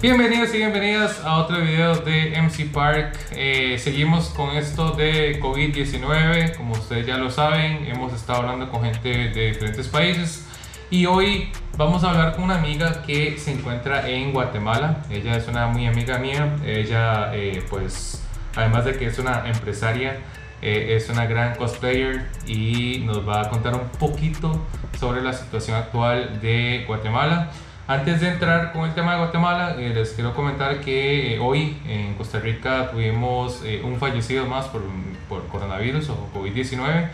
Bienvenidos y bienvenidas a otro video de MC Park. Eh, seguimos con esto de COVID-19. Como ustedes ya lo saben, hemos estado hablando con gente de diferentes países. Y hoy vamos a hablar con una amiga que se encuentra en Guatemala. Ella es una muy amiga mía. Ella, eh, pues, además de que es una empresaria, eh, es una gran cosplayer y nos va a contar un poquito sobre la situación actual de Guatemala. Antes de entrar con el tema de Guatemala, eh, les quiero comentar que eh, hoy en Costa Rica tuvimos eh, un fallecido más por, por coronavirus o COVID-19.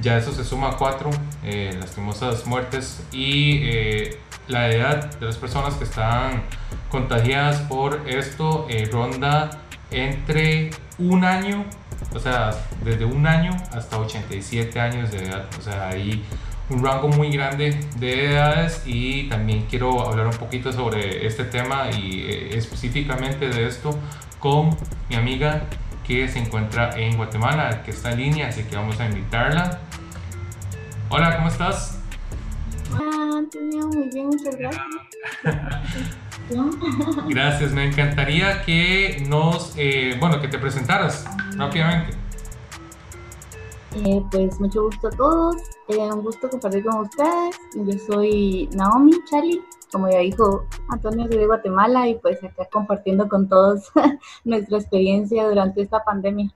Ya eso se suma a cuatro lastimosas muertes y la edad de las personas que están contagiadas por esto ronda entre un año, o sea, desde un año hasta 87 años de edad. O sea, ahí un rango muy grande de edades y también quiero hablar un poquito sobre este tema y eh, específicamente de esto con mi amiga que se encuentra en Guatemala, que está en línea, así que vamos a invitarla. Hola, ¿cómo estás? Muy bien, muchas gracias. gracias, me encantaría que nos, eh, bueno, que te presentaras rápidamente. Eh, pues mucho gusto a todos, eh, un gusto compartir con ustedes. Yo soy Naomi Chali, como ya dijo Antonio, soy de Guatemala y pues acá compartiendo con todos nuestra experiencia durante esta pandemia.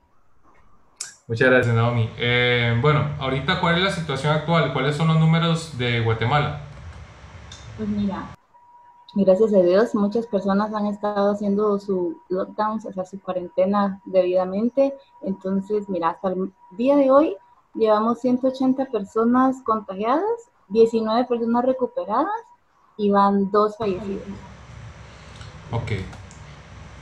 Muchas gracias Naomi. Eh, bueno, ahorita cuál es la situación actual, cuáles son los números de Guatemala. Pues mira, gracias a Dios, muchas personas han estado haciendo su lockdown, o sea, su cuarentena debidamente. Entonces, mira, hasta el día de hoy llevamos 180 personas contagiadas, 19 personas recuperadas y van dos fallecidos. Ok.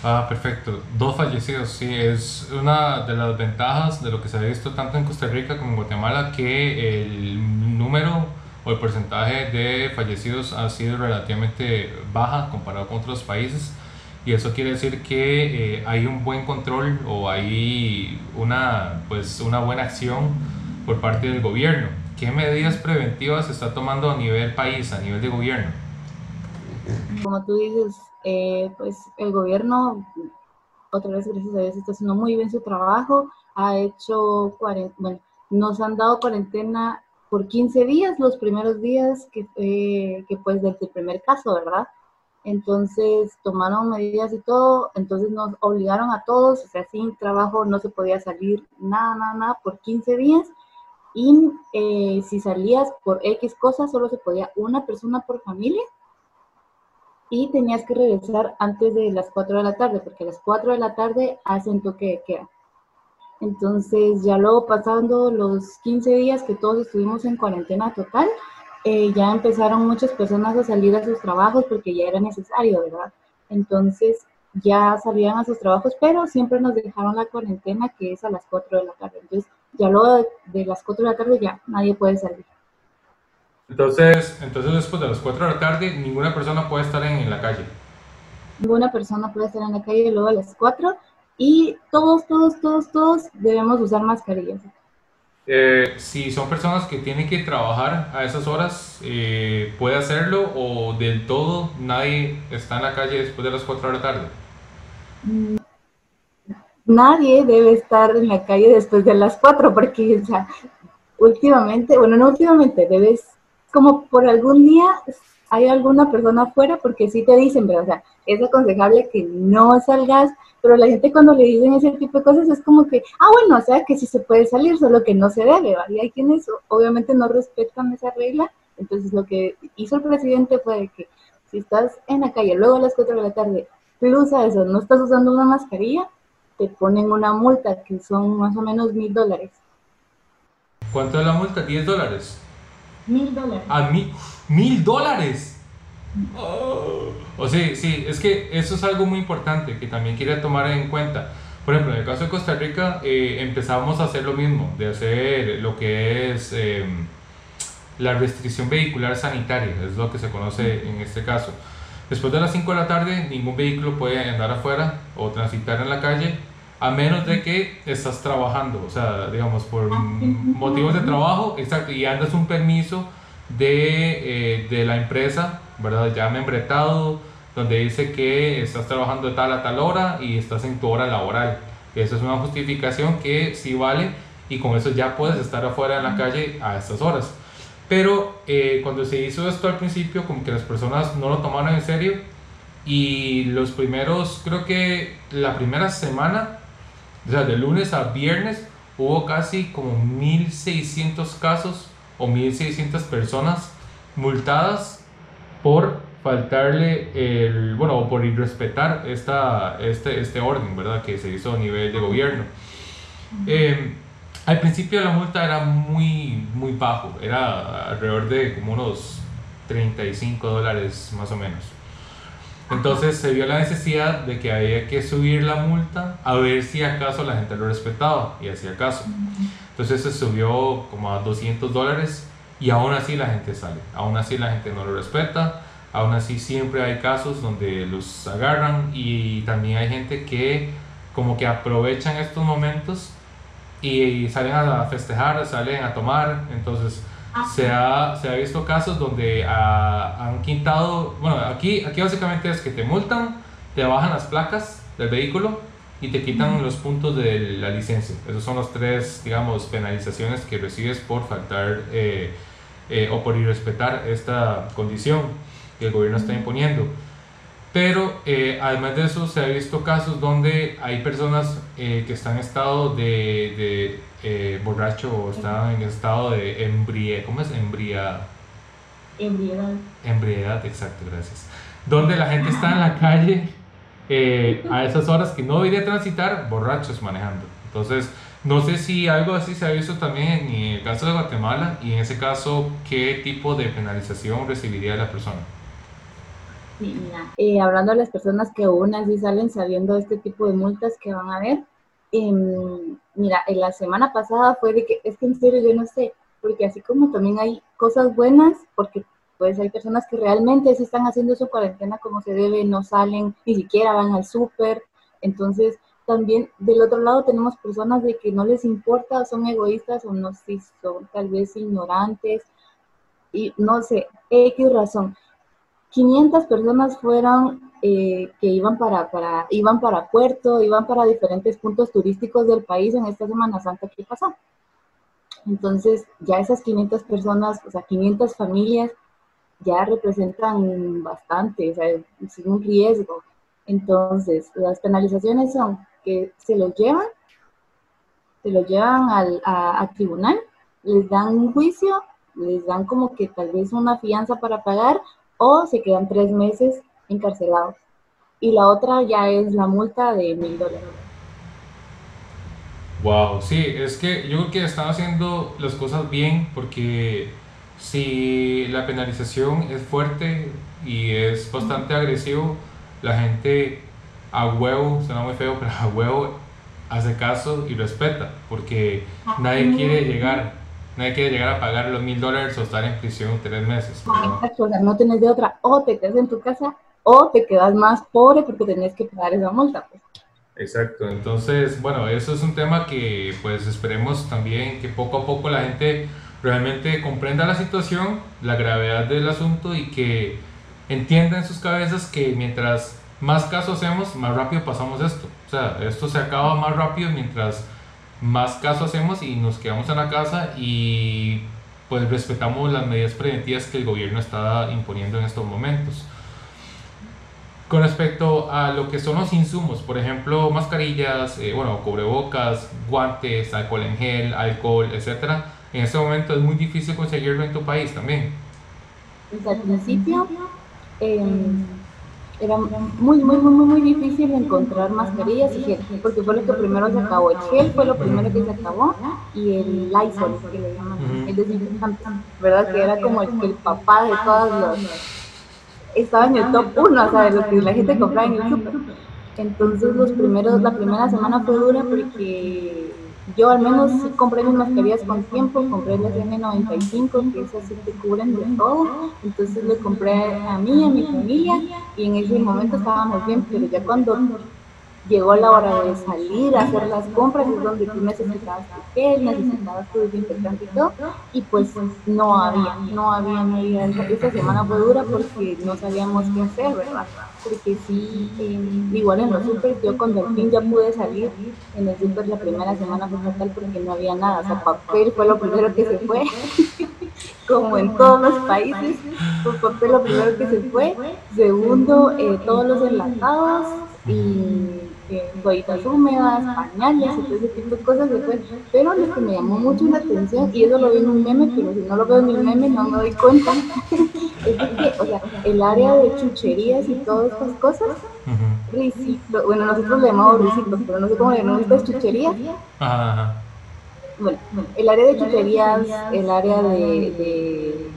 Ah, perfecto. Dos fallecidos, sí, es una de las ventajas de lo que se ha visto tanto en Costa Rica como en Guatemala, que el número o el porcentaje de fallecidos ha sido relativamente baja comparado con otros países y eso quiere decir que eh, hay un buen control o hay una, pues, una buena acción por parte del gobierno. ¿Qué medidas preventivas se está tomando a nivel país, a nivel de gobierno? Como tú dices, eh, pues el gobierno, otra vez gracias a Dios, está haciendo muy bien su trabajo, ha hecho, bueno, nos han dado cuarentena por 15 días, los primeros días que, que pues desde el primer caso, ¿verdad? Entonces tomaron medidas y todo, entonces nos obligaron a todos, o sea, sin trabajo no se podía salir nada, nada, nada por 15 días. Y eh, si salías por X cosas, solo se podía una persona por familia. Y tenías que regresar antes de las 4 de la tarde, porque a las 4 de la tarde hacen toque de queda. Entonces, ya luego pasando los 15 días que todos estuvimos en cuarentena total, eh, ya empezaron muchas personas a salir a sus trabajos porque ya era necesario, ¿verdad? Entonces ya salían a sus trabajos, pero siempre nos dejaron la cuarentena que es a las 4 de la tarde. Entonces ya luego de, las 4 de la tarde ya nadie puede salir. Entonces, entonces después de las 4 de la tarde ninguna persona puede estar en, en la calle. Ninguna persona puede estar en la calle luego a las 4 y todos, todos, todos, todos debemos usar mascarillas. Eh, si son personas que tienen que trabajar a esas horas, eh, ¿puede hacerlo o del todo nadie está en la calle después de las 4 de la tarde? Nadie debe estar en la calle después de las 4 porque, o sea, últimamente, bueno, no últimamente, debes, como por algún día hay alguna persona afuera porque sí te dicen, pero, o sea, es aconsejable que no salgas pero la gente cuando le dicen ese tipo de cosas es como que, ah, bueno, o sea, que sí se puede salir, solo que no se debe. Y hay quienes obviamente no respetan esa regla, entonces lo que hizo el presidente fue que si estás en la calle luego a las 4 de la tarde, plus a eso, no estás usando una mascarilla, te ponen una multa que son más o menos mil dólares. ¿Cuánto es la multa? ¿10 dólares? Mil dólares. ¿A mil, mil dólares? O sí, sí, es que eso es algo muy importante que también quería tomar en cuenta. Por ejemplo, en el caso de Costa Rica eh, empezamos a hacer lo mismo, de hacer lo que es em, la restricción vehicular sanitaria, es lo que se conoce en este caso. Después de las 5 de la tarde, ningún vehículo puede andar afuera o transitar en la calle, a menos de que estás trabajando, o sea, digamos, por ah, motivos de trabajo, exacto, y andas un permiso de, eh, de la empresa, ¿verdad? Ya membretado, donde dice que estás trabajando de tal a tal hora y estás en tu hora laboral. Eso es una justificación que sí vale y con eso ya puedes estar afuera en la calle a estas horas. Pero eh, cuando se hizo esto al principio, como que las personas no lo tomaron en serio y los primeros, creo que la primera semana, o sea, de lunes a viernes, hubo casi como 1600 casos o 1600 personas multadas por faltarle el, bueno, o por irrespetar esta, este, este orden, ¿verdad? Que se hizo a nivel de gobierno. Eh, al principio la multa era muy, muy bajo, era alrededor de como unos 35 dólares más o menos. Entonces se vio la necesidad de que había que subir la multa a ver si acaso la gente lo respetaba y hacía caso. Entonces se subió como a 200 dólares y aún así la gente sale, aún así la gente no lo respeta, aún así siempre hay casos donde los agarran y también hay gente que como que aprovechan estos momentos y salen a festejar, salen a tomar, entonces ah, se ha, se ha visto casos donde han quintado, bueno, aquí, aquí básicamente es que te multan, te bajan las placas del vehículo y te quitan los puntos de la licencia. Esos son los tres, digamos, penalizaciones que recibes por faltar eh, eh, o por irrespetar esta condición que el gobierno está imponiendo. Pero eh, además de eso se ha visto casos donde hay personas que están en estado de, de borracho o están en estado de embriedad. ¿Cómo es? Embria... Embriedad. Embriedad, exacto, gracias. Donde la gente está en la calle eh, a esas horas que no debería transitar borrachos manejando. Entonces, no sé si algo así se ha visto también en el caso de Guatemala y en ese caso, ¿qué tipo de penalización recibiría la persona? Eh, hablando de las personas que aún así salen sabiendo este tipo de multas que van a ver, em, mira, en la semana pasada fue de que, es que en serio yo no sé, porque así como también hay cosas buenas, porque pues hay personas que realmente sí están haciendo su cuarentena como se debe, no salen, ni siquiera van al súper. Entonces, también del otro lado tenemos personas de que no les importa, son egoístas o no si son tal vez ignorantes y no sé, X razón. 500 personas fueron eh, que iban para, iban para Puerto, iban para diferentes puntos turísticos del país en esta Semana Santa que pasó. Entonces, ya esas 500 personas, o sea, 500 familias, ya representan bastante, o sea, es un riesgo. Entonces, las penalizaciones son que se los llevan, se los llevan al tribunal, les dan un juicio, les dan como que tal vez una fianza para pagar o se quedan tres meses encarcelados. Y la otra ya es la multa de mil dólares. Wow, sí, es que yo creo que están haciendo las cosas bien porque si la penalización es fuerte y es bastante agresivo, la gente a huevo, suena muy feo, pero a huevo hace caso y respeta, porque nadie quiere llegar, nadie quiere llegar a pagar los mil dólares o estar en prisión tres meses. Exacto, o sea, no tenés de otra, o te quedas en tu casa o te quedas más pobre porque tenés que pagar esa multa. Pues. Exacto, entonces, bueno, eso es un tema que pues esperemos también que poco a poco la gente realmente comprenda la situación, la gravedad del asunto y que entienda en sus cabezas que mientras más caso hacemos, más rápido pasamos esto. O sea, esto se acaba más rápido mientras más caso hacemos y nos quedamos en la casa y pues respetamos las medidas preventivas que el gobierno está imponiendo en estos momentos. Con respecto a lo que son los insumos, por ejemplo, mascarillas, eh, bueno, cubrebocas, guantes, alcohol en gel, alcohol, etcétera, en este momento es muy difícil conseguirlo en tu país también. Al principio em, era muy, muy, muy, muy difícil encontrar mascarillas y gel, porque fue lo que primero se acabó. El gel fue lo primero que se acabó y el Lysol, que le llaman, el desinfectante, ¿verdad? Que era como el, el papá de todas las... Estaba en el top uno, o sea, lo que la gente compraba en el super. Entonces los primeros, la primera semana fue dura porque yo al menos compré mis mascarillas con tiempo, compré las N95, que esas sí te cubren de todo. Entonces le compré a mí, a mi familia, y en ese momento estábamos bien, pero ya cuando llegó la hora de salir a hacer las compras, es donde tú necesitabas tu gel, necesitabas tu desinfectante y todo, y pues no había, no había, no había. Esta semana fue dura porque no sabíamos qué hacer, ¿verdad? Porque sí, igual en los super, yo cuando al fin ya pude salir, en el super la primera semana fue fatal porque no había nada, o sea, papel fue lo primero que se fue. como en todos los países, pues papel lo primero que se fue, segundo, eh, todos los enlatados y eh, toallitas húmedas, pañales y todo ese tipo de cosas después. Pero lo que me llamó mucho la atención, y eso lo vi en un meme, pero si no lo veo en un meme no me doy cuenta, es que, o sea, el área de chucherías y todas estas cosas, uh bueno, nosotros le llamamos ricitos, pero no sé cómo le llamamos estas chucherías. Bueno, el área de chucherías, el área de, de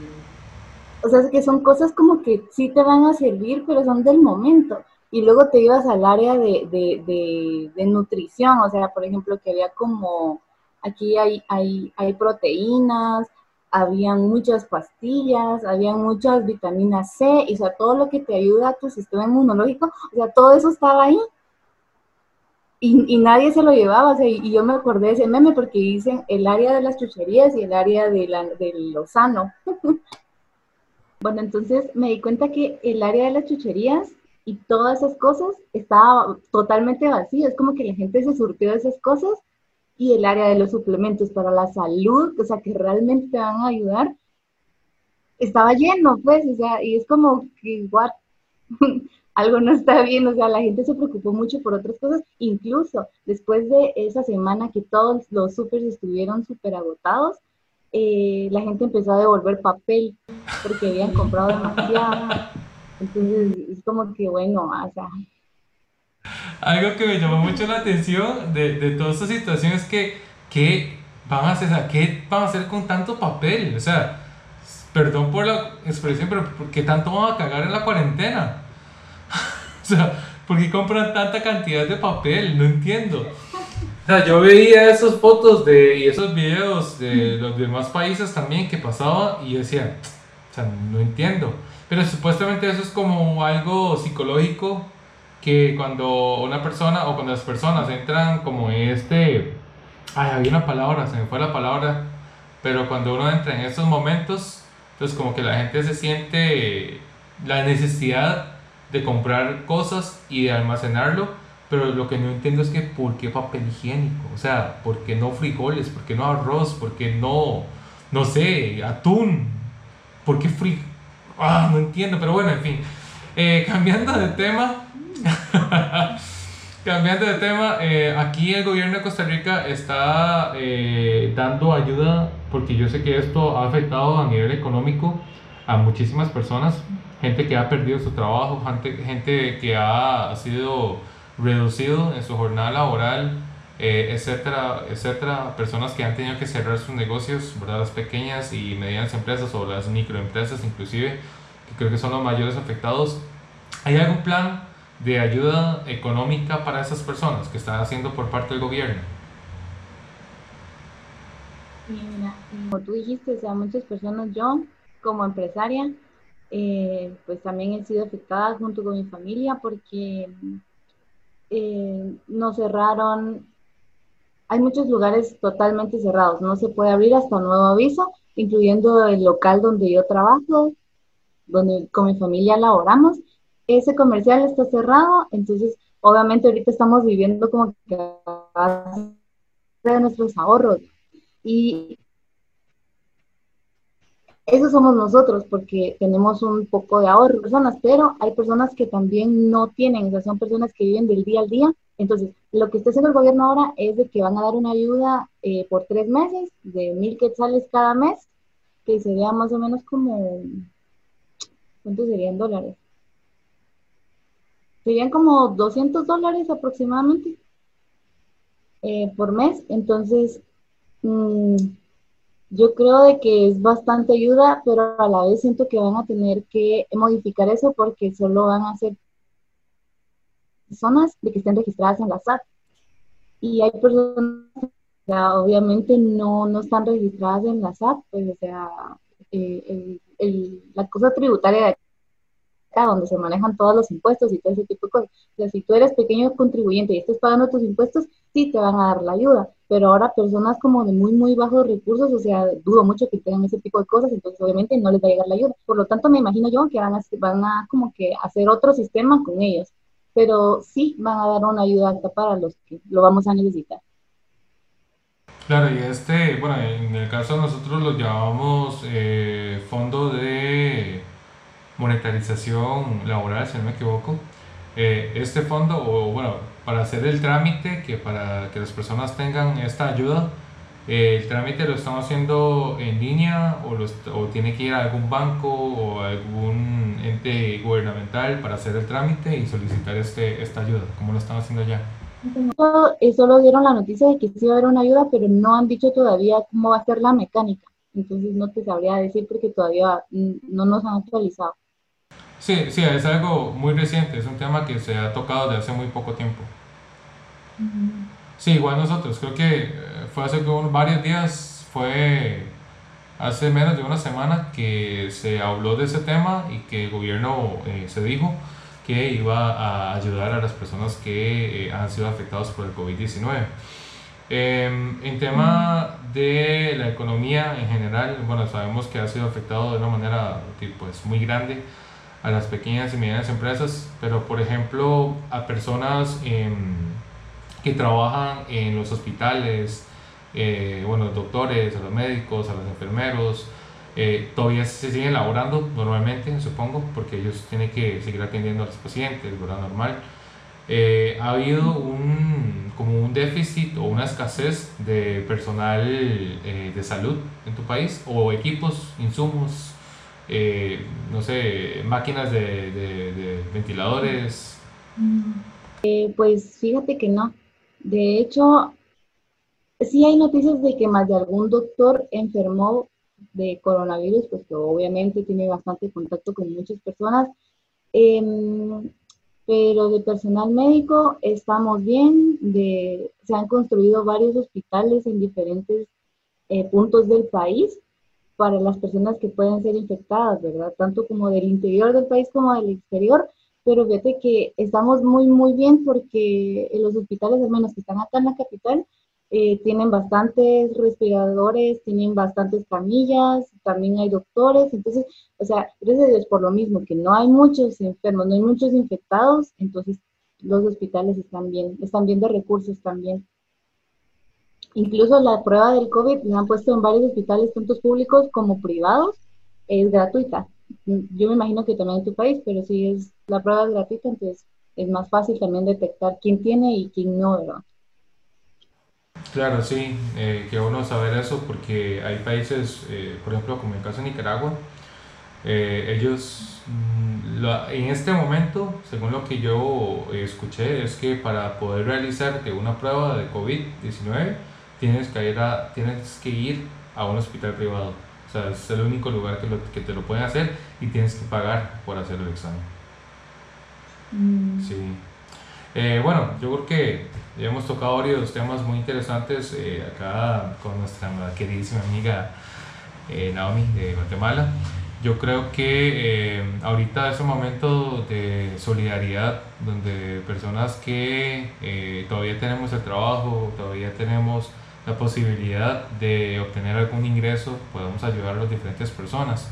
o sea, es que son cosas como que sí te van a servir, pero son del momento y luego te ibas al área de, de, de, nutrición, o sea, por ejemplo, que había como, aquí hay, hay, hay proteínas, habían muchas pastillas, habían muchas vitaminas C, y o sea, todo lo que te ayuda a tu sistema inmunológico, o sea, todo eso estaba ahí. Y, nadie se lo llevaba, o sea, y, yo me acordé de ese meme porque dicen el área de las chucherías y el área de, la, de lo sano. bueno, entonces me di cuenta que el área de las chucherías y todas esas cosas estaba totalmente vacío. Es como que la gente se surtió de esas cosas y el área de los suplementos para la salud, o sea, que realmente te van a ayudar, estaba lleno, pues, o sea, y es como que, what? algo no está bien, o sea, la gente se preocupó mucho por otras cosas, incluso después de esa semana que todos los supers estuvieron súper agotados, eh, la gente empezó a devolver papel porque habían comprado demasiado. Entonces es como que bueno, o sea. Algo que me llamó mucho la atención de, de toda esta situación es que, ¿qué van a hacer? ¿Qué van a hacer con tanto papel? O sea, perdón por la expresión, pero ¿qué tanto van a cagar en la cuarentena? o sea, ¿por qué compran tanta cantidad de papel? No entiendo. O sea, yo veía esas fotos de, y esos videos de los demás países también que pasaba y decía, o sea, no entiendo. Pero supuestamente eso es como algo psicológico que cuando una persona o cuando las personas entran como este... Ay, había una palabra, se me fue la palabra. Pero cuando uno entra en esos momentos, entonces como que la gente se siente la necesidad de comprar cosas y de almacenarlo, pero lo que no entiendo es que ¿por qué papel higiénico? O sea, ¿por qué no frijoles? ¿Por qué no arroz? ¿Por qué no, no sé, atún? ¿Por qué frijoles? Ah, no entiendo, pero bueno, en fin. Eh, cambiando de tema. cambiando de tema, eh, aquí el gobierno de Costa Rica está eh, dando ayuda porque yo sé que esto ha afectado a nivel económico a muchísimas personas, gente que ha perdido su trabajo, gente, gente que ha sido reducido en su jornada laboral, etcétera, etcétera, personas que han tenido que cerrar sus negocios, ¿verdad? las pequeñas y medianas empresas o las microempresas inclusive, que creo que son los mayores afectados. ¿Hay algún plan de ayuda económica para esas personas que está haciendo por parte del gobierno? mira, como tú dijiste, o sea, muchas personas, yo como empresaria, eh, pues también he sido afectada junto con mi familia porque eh, nos cerraron hay muchos lugares totalmente cerrados, no se puede abrir hasta un nuevo aviso, incluyendo el local donde yo trabajo, donde con mi familia laboramos. Ese comercial está cerrado, entonces obviamente ahorita estamos viviendo como que de nuestros ahorros. Y eso somos nosotros porque tenemos un poco de ahorro personas, pero hay personas que también no tienen, o sea, son personas que viven del día al día. Entonces, lo que está haciendo el gobierno ahora es de que van a dar una ayuda eh, por tres meses de mil quetzales cada mes, que sería más o menos como, ¿cuántos serían dólares? Serían como 200 dólares aproximadamente eh, por mes. Entonces, mmm, yo creo de que es bastante ayuda, pero a la vez siento que van a tener que modificar eso porque solo van a ser personas de que estén registradas en la SAT. Y hay personas que obviamente no, no están registradas en la SAT, pues o sea, eh, la cosa tributaria acá, donde se manejan todos los impuestos y todo ese tipo de cosas. Si tú eres pequeño contribuyente y estás pagando tus impuestos, sí te van a dar la ayuda, pero ahora personas como de muy, muy bajos recursos, o sea, dudo mucho que tengan ese tipo de cosas, entonces obviamente no les va a llegar la ayuda. Por lo tanto, me imagino yo que van a, van a como que hacer otro sistema con ellos, pero sí van a dar una ayuda alta para los que lo vamos a necesitar. Claro, y este, bueno, en el caso de nosotros lo llamamos eh, Fondo de Monetarización Laboral, si no me equivoco. Eh, este fondo, o bueno, para hacer el trámite, que para que las personas tengan esta ayuda, el trámite lo estamos haciendo en línea o, o tiene que ir a algún banco o algún ente gubernamental para hacer el trámite y solicitar este, esta ayuda, como lo están haciendo ya. Solo dieron la noticia de que sí va a haber una ayuda, pero no han dicho todavía cómo va a ser la mecánica. Entonces no te sabría decir porque todavía no nos han actualizado. Sí, sí, es algo muy reciente, es un tema que se ha tocado de hace muy poco tiempo. Sí, igual nosotros, creo que eh, fue hace varios días, fue hace menos de una semana que se habló de ese tema y que el gobierno eh, se dijo que iba a ayudar a las personas que eh, han sido afectados por el COVID-19. Em, en tema de la economía en general, bueno, sabemos que ha sido afectado de una manera pues, muy grande a las pequeñas y medianas empresas, pero por ejemplo a personas em, que trabajan en los hospitales, eh, bueno, doctores, a los médicos, a los enfermeros, eh, todavía se siguen laborando normalmente, supongo, porque ellos tienen que seguir atendiendo a los pacientes, ¿verdad? Normal. Eh, ha habido un, como un déficit o una escasez de personal eh, de salud en tu país, o equipos, insumos, no sé, máquinas de, de ventiladores. pues fíjate que no. De hecho, sí hay noticias de que más de algún doctor enfermó de coronavirus, pues que obviamente tiene bastante contacto con muchas personas. Em, pero de personal médico estamos bien, de, se han construido varios hospitales en diferentes eh, puntos del país para las personas que pueden ser infectadas, ¿verdad? Tanto como del interior del país como del exterior, pero fíjate que estamos muy, muy bien porque en los hospitales, al menos que están acá en la capital, eh, tienen bastantes respiradores, tienen bastantes camillas, también hay doctores, entonces, o sea, gracias a Dios por lo mismo, que no hay muchos enfermos, no hay muchos infectados, entonces los hospitales están bien, están bien de recursos también. Incluso la prueba del COVID la han puesto en varios hospitales, tanto públicos como privados, es gratuita. Yo me imagino que también en tu país, pero si es la prueba es gratuita, entonces es más fácil también detectar quién tiene y quién no, ¿verdad? Claro, sí, eh, que bueno saber eso porque hay países, eh, por ejemplo, como el caso de Nicaragua, eh, ellos mm, en este momento, según lo que yo escuché, es que para poder realizarte una prueba de COVID-19 tienes que ir a, tienes que ir a un hospital privado. O sea, es el único lugar que, que te lo pueden hacer y tienes que pagar por hacer el examen. Mm. Sí. Eh, bueno, yo creo que ya hemos tocado varios temas muy interesantes eh, acá con nuestra queridísima amiga eh, Naomi de Guatemala. Yo creo que ahorita es un momento de solidaridad donde personas que todavía tenemos el trabajo, todavía tenemos la posibilidad de obtener algún ingreso, podemos ayudar a las diferentes personas.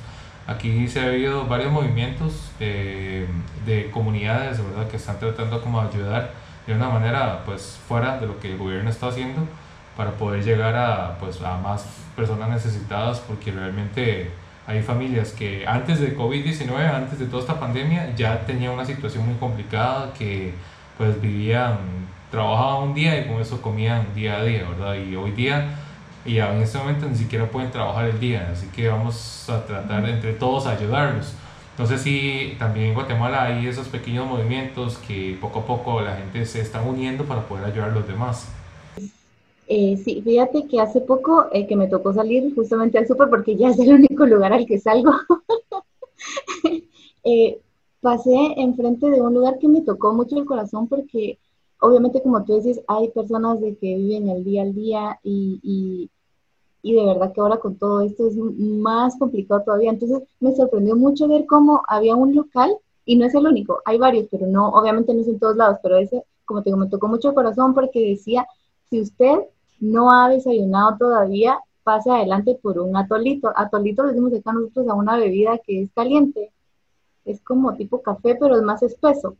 Aquí se ha habido varios movimientos de, de comunidades ¿verdad? que están tratando como ayudar de una manera pues fuera de lo que el gobierno está haciendo para poder llegar a, pues, a más personas necesitadas porque realmente hay familias que antes de COVID-19, antes de toda esta pandemia, ya tenían una situación muy complicada que pues vivían, trabajaban un día y con eso comían día a día, ¿verdad? Y hoy día y en este momento ni siquiera pueden trabajar el día, así que vamos a tratar entre todos ayudarlos. Sé si también en Guatemala hay esos pequeños movimientos que poco a poco la gente se está uniendo para poder ayudar a los demás. Eh, sí, fíjate que hace poco eh, que me tocó salir justamente al súper porque ya es el único lugar al que salgo. eh, pasé enfrente de un lugar que me tocó mucho el corazón porque obviamente como tú dices, hay personas de que viven el día al día y, y, de verdad que ahora con todo esto es más complicado todavía. Entonces me sorprendió mucho ver cómo había un local y no es el único, hay varios, pero no, obviamente no es en todos lados, pero ese, como te digo, me tocó mucho el corazón porque decía, si usted no ha desayunado todavía, pase adelante por un atolito. Atolito le decimos acá nosotros a una bebida que es caliente, es como tipo café, pero es más espeso.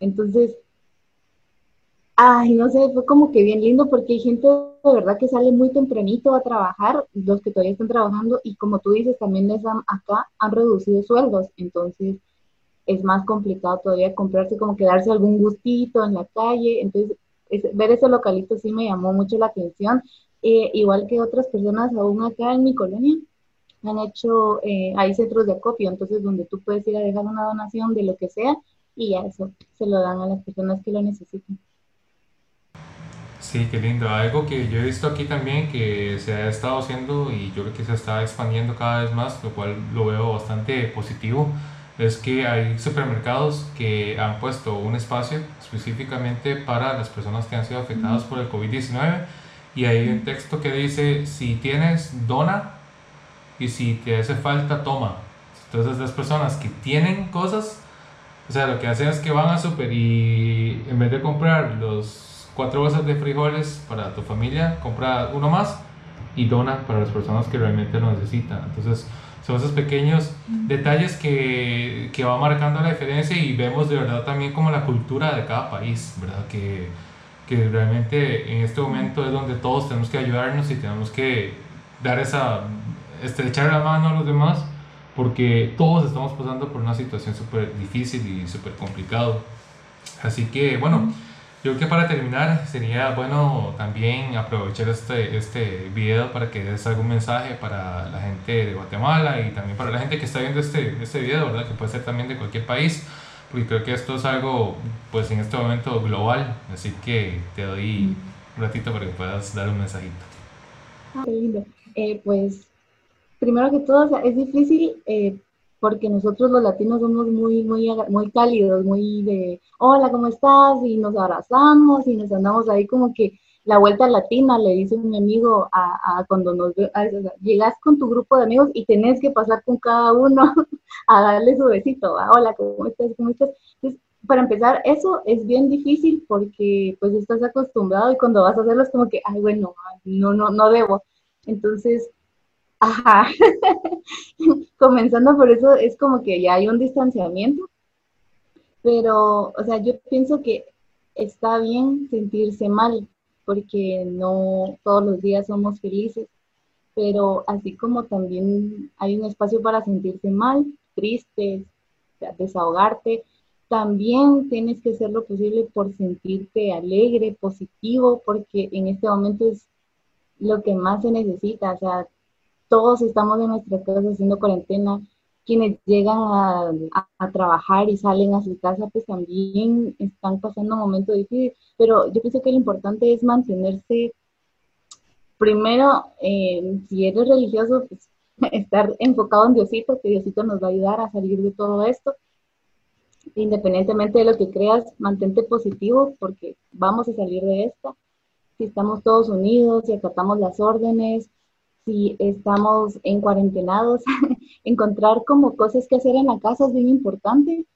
Entonces, ay, no sé, fue como que bien lindo porque hay gente de verdad que sale muy tempranito a trabajar, los que todavía están trabajando, y como tú dices, también les han, acá han reducido sueldos, entonces es más complicado todavía comprarse, como quedarse algún gustito en la calle, entonces ver ese localito sí me llamó mucho la atención, eh, igual que otras personas aún acá en mi colonia, han hecho, eh, hay centros de acopio, entonces donde tú puedes ir a dejar una donación de lo que sea y ya eso se lo dan a las personas que lo necesitan. Sí, qué lindo. Algo que yo he visto aquí también que se ha estado haciendo y yo creo que se está expandiendo cada vez más, lo cual lo veo bastante positivo, es que hay supermercados que han puesto un espacio específicamente para las personas que han sido afectadas por el COVID-19 y hay un texto que dice, si tienes, dona y si te hace falta, toma. Entonces las personas que tienen cosas, o sea, lo que hacen es que van a super y en vez de comprar los cuatro bolsas de frijoles para tu familia, compra uno más y dona para las personas que realmente lo necesitan. Entonces son esos pequeños detalles que, que va marcando la diferencia y vemos de verdad también como la cultura de cada país, ¿verdad? Que, que realmente en este momento es donde todos tenemos que ayudarnos y tenemos que dar esa, estrechar la mano a los demás, porque todos estamos pasando por una situación súper difícil y súper complicado. Así que, bueno, yo creo que para terminar sería bueno también aprovechar este, este video para que des algún mensaje para la gente de Guatemala y también para la gente que está viendo este, este video, ¿verdad? Que puede ser también de cualquier país porque creo que esto es algo, pues en este momento global, así que te doy un ratito para que puedas dar un mensajito. Ah, qué lindo. Eh, pues, primero que todo, es difícil eh, porque nosotros los latinos somos muy, muy, muy cálidos, muy de, hola, ¿cómo estás? Y nos abrazamos y nos andamos ahí como que la vuelta latina, le dice un amigo a, cuando nos ve, llegas con tu grupo de amigos y tenés que pasar con cada uno a darle su besito, hola, ¿cómo estás? ¿Cómo estás? Entonces, para empezar, eso es bien difícil porque pues estás acostumbrado y cuando vas a hacerlo es como que, ay, bueno, no, no, no debo. Entonces, ajá, comenzando por eso es como que ya hay un distanciamiento, pero, o sea, yo pienso que está bien sentirse mal, porque no todos los días somos felices, pero así como también hay un espacio para sentirse mal, triste, desahogarte, también tienes que hacer lo posible por sentirte alegre, positivo, porque en este momento es lo que más se necesita, o sea, todos estamos en nuestras casas haciendo cuarentena, quienes llegan a, trabajar y salen a su casa, pues también están pasando un momento. Pero yo pienso que lo importante es mantenerse, primero, si eres religioso, pues estar enfocado en Diosito, que Diosito nos va a ayudar a salir de todo esto. Independientemente de lo que creas, mantente positivo porque vamos a salir de esta. Si estamos todos unidos, si acatamos las órdenes, si estamos en cuarentenados, encontrar como cosas que hacer en la casa es bien importante.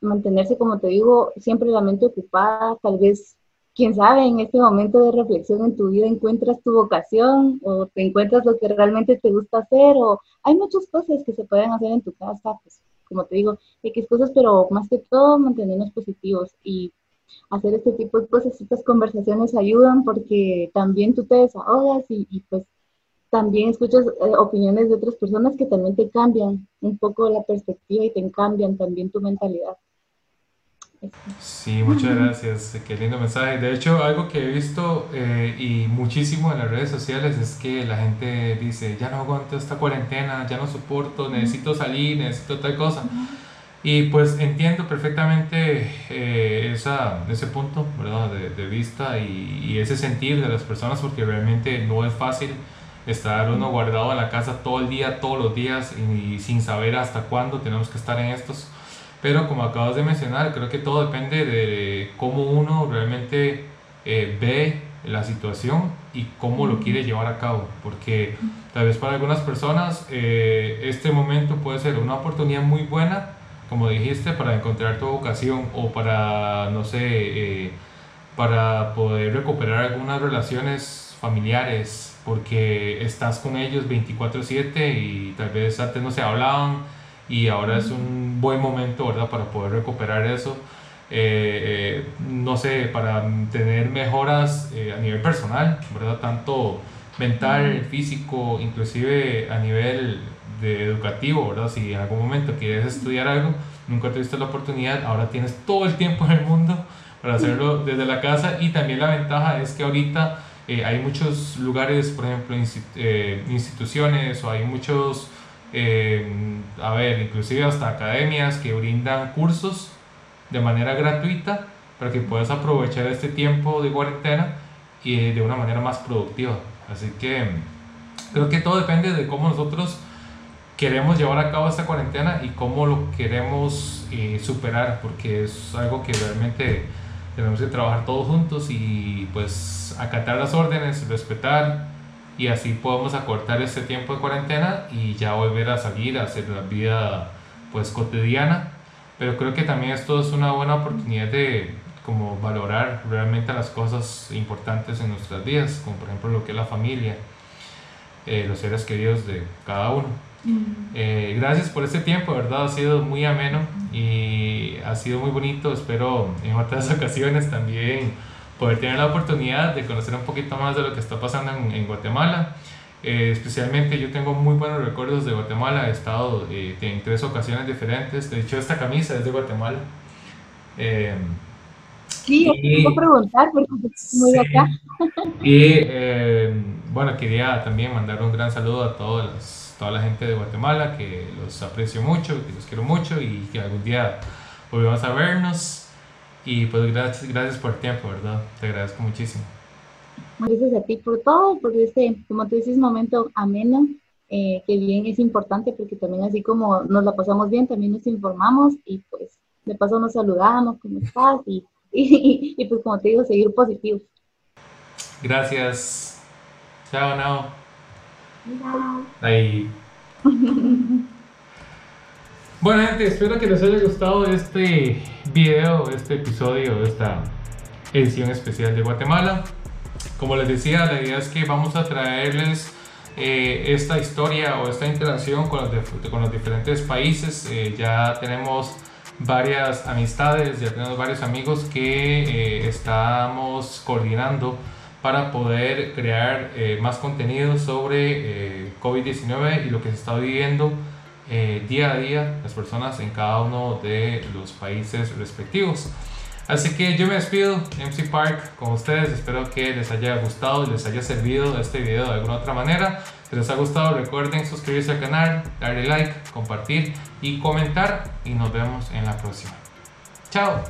Mantenerse, como te digo, siempre la mente ocupada, tal vez, quién sabe, en este momento de reflexión en tu vida encuentras tu vocación o te encuentras lo que realmente te gusta hacer o hay muchas cosas que se pueden hacer en tu casa, pues, como te digo, X cosas, pero más que todo mantenernos positivos y hacer este tipo de cosas, estas conversaciones ayudan porque también tú te desahogas y, y pues también escuchas eh, opiniones de otras personas que también te cambian un poco la perspectiva y te cambian también tu mentalidad. Sí, muchas gracias. Qué lindo mensaje. De hecho, algo que he visto eh, y muchísimo en las redes sociales es que la gente dice, ya no aguanto esta cuarentena, ya no soporto, necesito salir, necesito tal cosa. Y pues entiendo perfectamente eh, esa, ese punto ¿verdad? De, de vista y, y, ese sentir de las personas porque realmente no es fácil estar uno guardado en la casa todo el día, todos los días y, sin saber hasta cuándo tenemos que estar en estos. Pero como acabas de mencionar, creo que todo depende de cómo uno realmente eh, ve la situación y cómo lo quiere llevar a cabo. Porque tal vez para algunas personas eh, este momento puede ser una oportunidad muy buena como dijiste, para encontrar tu vocación o para, no sé, eh, para poder recuperar algunas relaciones familiares, porque estás con ellos 24/7 y tal vez antes no se hablaban y ahora es un buen momento, ¿verdad?, para poder recuperar eso. Eh, eh, no sé, para tener mejoras a nivel personal, ¿verdad? Tanto mental, físico, inclusive a nivel de educativo, ¿verdad? Si en algún momento quieres estudiar algo, nunca tuviste la oportunidad, ahora tienes todo el tiempo en el mundo para hacerlo desde la casa y también la ventaja es que ahorita eh, hay muchos lugares, por ejemplo, eh, instituciones o hay muchos, eh, a ver, inclusive hasta academias que brindan cursos de manera gratuita para que puedas aprovechar este tiempo de cuarentena y de una manera más productiva. Así que creo que todo depende de cómo nosotros queremos llevar a cabo esta cuarentena y cómo lo queremos eh, superar, porque es algo que realmente tenemos que trabajar todos juntos y pues acatar las órdenes, respetar y así podemos acortar este tiempo de cuarentena y ya volver a salir a hacer la vida pues cotidiana. Pero creo que también esto es una buena oportunidad de como valorar realmente las cosas importantes en nuestras vidas, como por ejemplo lo que es la familia, eh, los seres queridos de cada uno. Eh, gracias por este tiempo, ¿verdad? Ha sido muy ameno y ha sido muy bonito. Espero en otras ocasiones también poder tener la oportunidad de conocer un poquito más de lo que está pasando en, Guatemala. Eh, especialmente yo tengo muy buenos recuerdos de Guatemala. He estado eh, en tres ocasiones diferentes. De hecho, esta camisa es de Guatemala. sí, y, puedo preguntar porque muy acá. Y bueno, quería también mandar un gran saludo a todos los toda la gente de Guatemala, que los aprecio mucho, que los quiero mucho y que algún día volvamos a vernos. Y pues gracias, gracias por el tiempo, ¿verdad? Te agradezco muchísimo. Gracias a ti por todo, por este, como tú dices, momento ameno, eh, que bien es importante porque también así como nos la pasamos bien, también nos informamos y pues de paso nos saludamos, ¿cómo estás? Y, y, y pues como te digo, seguir positivos. Gracias. Chao, Nao. Ahí. Bueno gente, espero que les haya gustado este video, este episodio, esta edición especial de Guatemala. Como les decía, la idea es que vamos a traerles eh, esta historia o esta interacción con los, diferentes países. Eh, ya tenemos varias amistades, ya tenemos varios amigos que eh, estamos coordinando para poder crear eh, más contenido sobre eh, COVID-19 y lo que se está viviendo eh, día a día las personas en cada uno de los países respectivos. Así que yo me despido, MC Park, con ustedes. Espero que les haya gustado y les haya servido este video de alguna otra manera. Si les ha gustado, recuerden suscribirse al canal, darle like, compartir y comentar. Y nos vemos en la próxima. Chao.